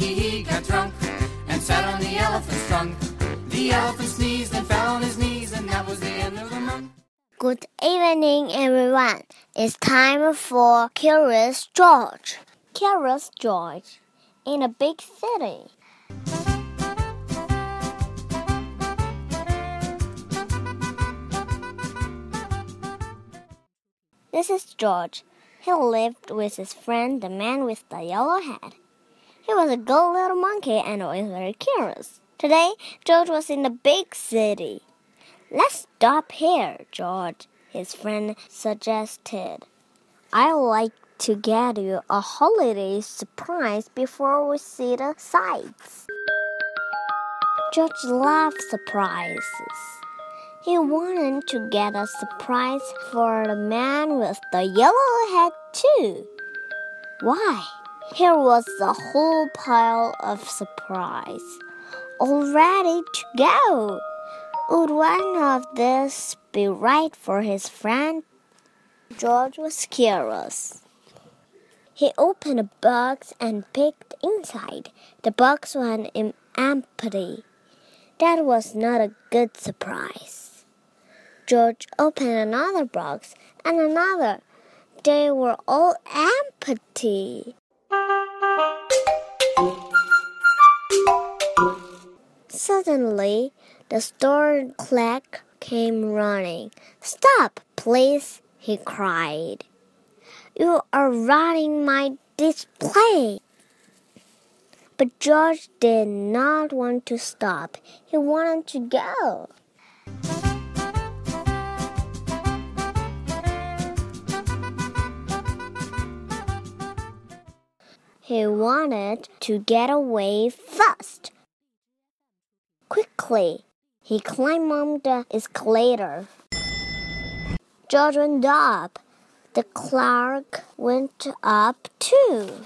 monkey, he got drunk and sat on the elephant's trunk. The elephant sneezed and fell on his knees, and that was the end of the month. Good evening, everyone. It's time for Curious George. Curious George in a big city. This is George. He lived with his friend, the man with the yellow hat. He was a good little monkey and always very curious. Today, George was in the big city. Let's stop here, George, his friend suggested. I like to get you a holiday surprise before we see the sights. George loved surprises. He wanted to get a surprise for the man with the yellow hat, too. Why? Here was a whole pile of surprise, all ready to go. Would one of these be right for his friend? George was curious. He opened a box and peeked inside. The box was empty. That was not a good surprise. George opened another box and another. They were all empty. Suddenly, the store clerk came running. Stop, please, he cried. You are running my display. But George did not want to stop. He wanted to go. He wanted to get away fast. Quickly, he climbed the escalator. George went up. The clerk went up too.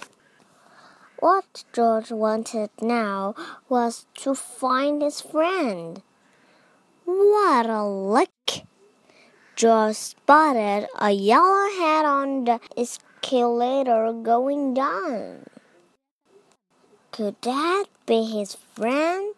What George wanted now was to find his friend. What a luck! George spotted a yellow hat on the escalator going down. Could that be his friend?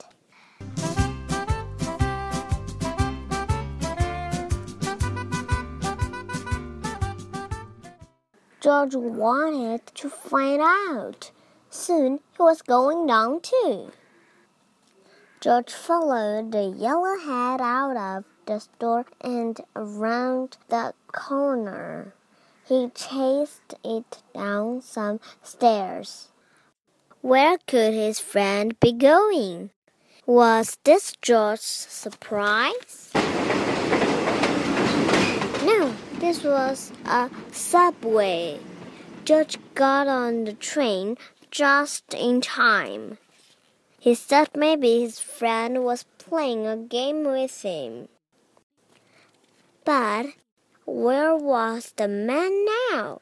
George wanted to find out. Soon he was going down too. George followed the yellow head out of the store and around the corner. He chased it down some stairs. Where could his friend be going? Was this George's surprise? No, this was a subway. George got on the train just in time. He thought maybe his friend was playing a game with him. But where was the man now?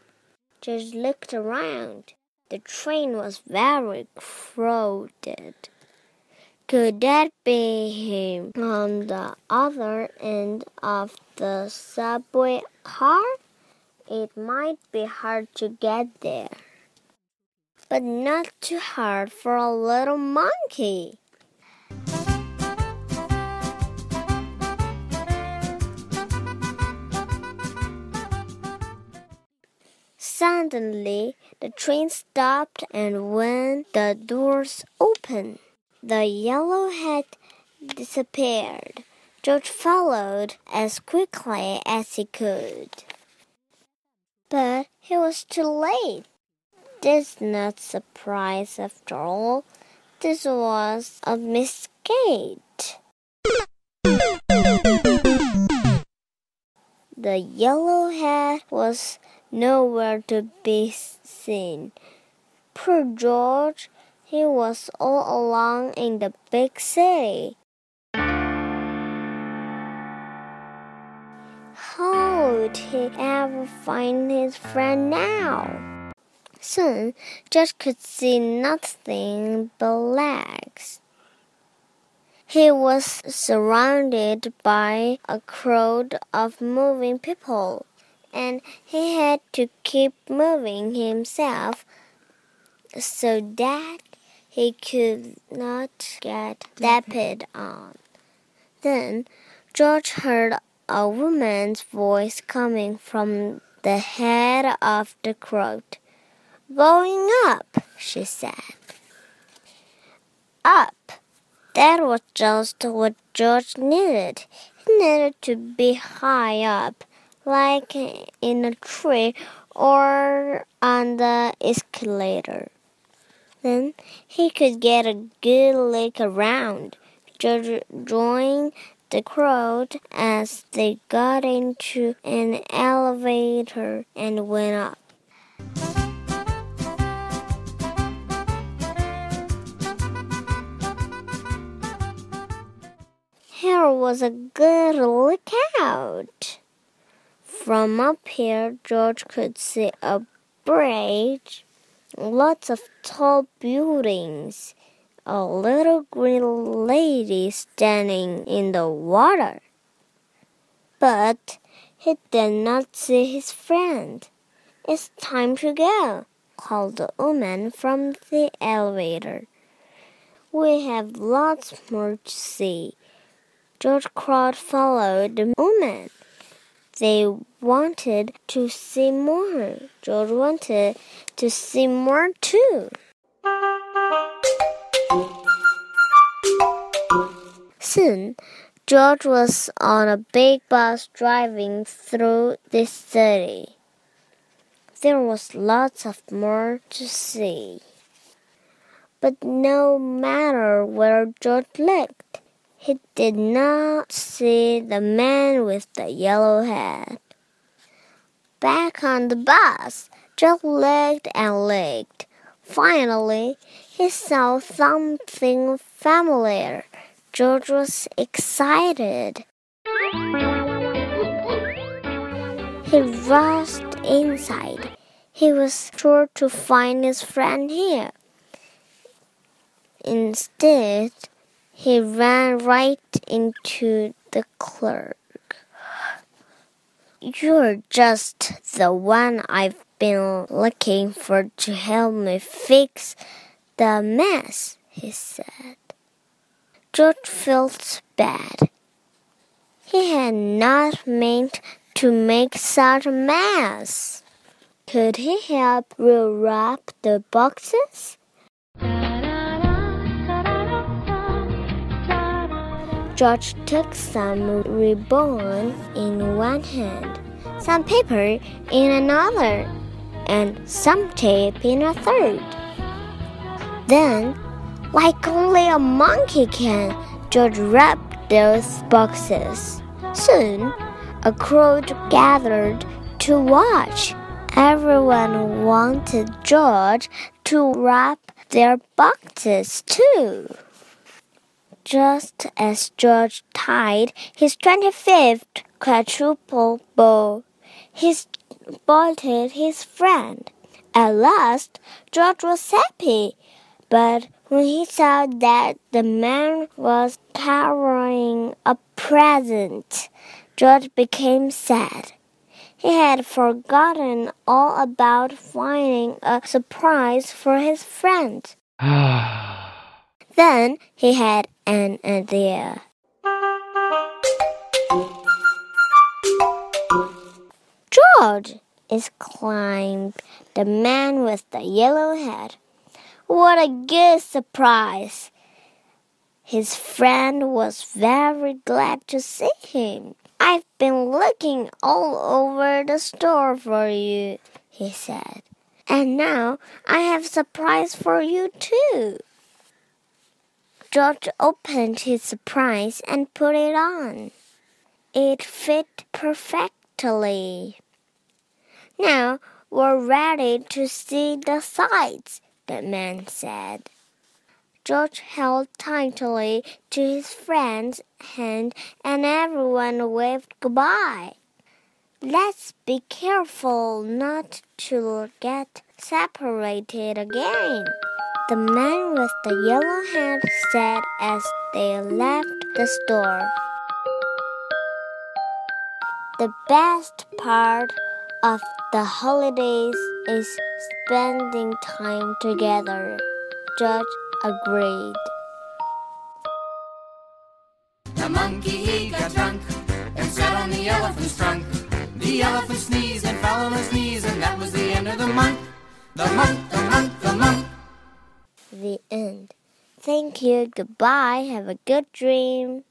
George looked around. The train was very crowded. Could that be him on the other end of the subway car? It might be hard to get there, but not too hard for a little monkey. Suddenly, the train stopped, and when the doors opened, the yellow hat disappeared. George followed as quickly as he could. But he was too late. This not surprise after all. This was a mistake. The yellow hat was nowhere to be seen. Poor George, he was all alone in the big city. How would he ever find his friend now? Soon, George could see nothing but legs. He was surrounded by a crowd of moving people and he had to keep moving himself so that he could not get stepped on. Then George heard a woman's voice coming from the head of the crowd. Going up, she said. Up. That was just what George needed. He needed to be high up, like in a tree or on the escalator. Then he could get a good look around. George joined the crowd as they got into an elevator and went up. Here was a good lookout. From up here, George could see a bridge, lots of tall buildings, a little green lady standing in the water. But he did not see his friend. It's time to go, called the woman from the elevator. We have lots more to see. George Crowd followed the woman. They wanted to see more. George wanted to see more too. Soon, George was on a big bus driving through the city. There was lots of more to see. But no matter where George looked, he did not see the man with the yellow hat. Back on the bus, George looked and looked. Finally, he saw something familiar. George was excited. He rushed inside. He was sure to find his friend here. Instead, he ran right into the clerk. You're just the one I've been looking for to help me fix the mess, he said. George felt bad. He had not meant to make such a mess. Could he help rewrap the boxes? George took some ribbon in one hand, some paper in another, and some tape in a third. Then, like only a monkey can, George wrapped those boxes. Soon, a crowd gathered to watch. Everyone wanted George to wrap their boxes too just as George tied his 25th quadruple bow. He spotted his friend. At last, George was happy, but when he saw that the man was carrying a present, George became sad. He had forgotten all about finding a surprise for his friend. Then he had an idea. George! exclaimed the man with the yellow hat. What a good surprise! His friend was very glad to see him. I've been looking all over the store for you, he said. And now I have a surprise for you too. George opened his surprise and put it on. It fit perfectly. Now we're ready to see the sights, the man said. George held tightly to his friend's hand and everyone waved goodbye. Let's be careful not to get separated again the man with the yellow hat said as they left the store. The best part of the holidays is spending time together. George Agreed. The monkey he got drunk and sat on the elephant's trunk. The elephant sneezed and fell on his knees, and that was the end of the month. The month, the monk. The end. Thank you. Goodbye. Have a good dream.